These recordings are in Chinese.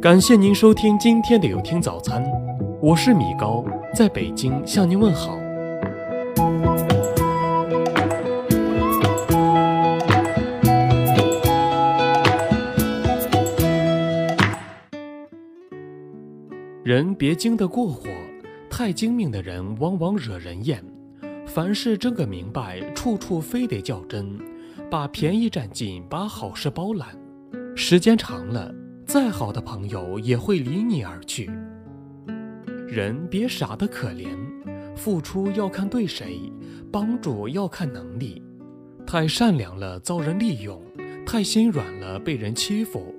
感谢您收听今天的有听早餐，我是米高，在北京向您问好。人别经得过火，太精明的人往往惹人厌。凡事争个明白，处处非得较真，把便宜占尽，把好事包揽，时间长了。再好的朋友也会离你而去。人别傻得可怜，付出要看对谁，帮助要看能力。太善良了遭人利用，太心软了被人欺负。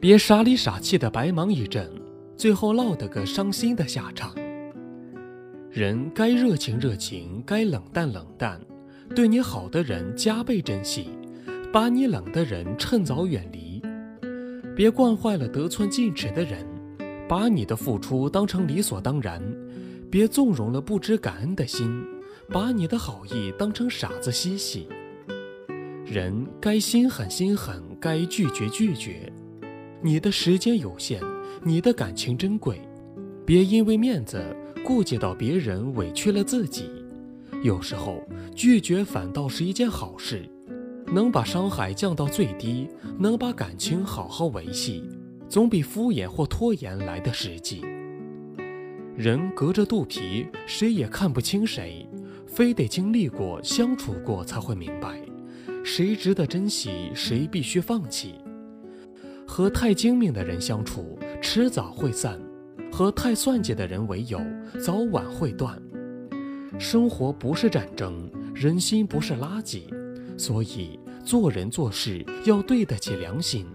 别傻里傻气的白忙一阵，最后落得个伤心的下场。人该热情热情，该冷淡冷淡。对你好的人加倍珍惜，把你冷的人趁早远离。别惯坏了得寸进尺的人，把你的付出当成理所当然；别纵容了不知感恩的心，把你的好意当成傻子嬉戏。人该心狠心狠，该拒绝拒绝。你的时间有限，你的感情珍贵，别因为面子顾及到别人，委屈了自己。有时候拒绝反倒是一件好事。能把伤害降到最低，能把感情好好维系，总比敷衍或拖延来的实际。人隔着肚皮，谁也看不清谁，非得经历过、相处过才会明白，谁值得珍惜，谁必须放弃。和太精明的人相处，迟早会散；和太算计的人为友，早晚会断。生活不是战争，人心不是垃圾。所以做人做事要对得起良心，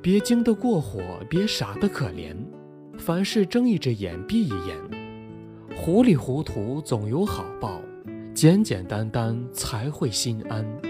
别精得过火，别傻得可怜。凡事睁一只眼闭一眼，糊里糊涂总有好报，简简单单才会心安。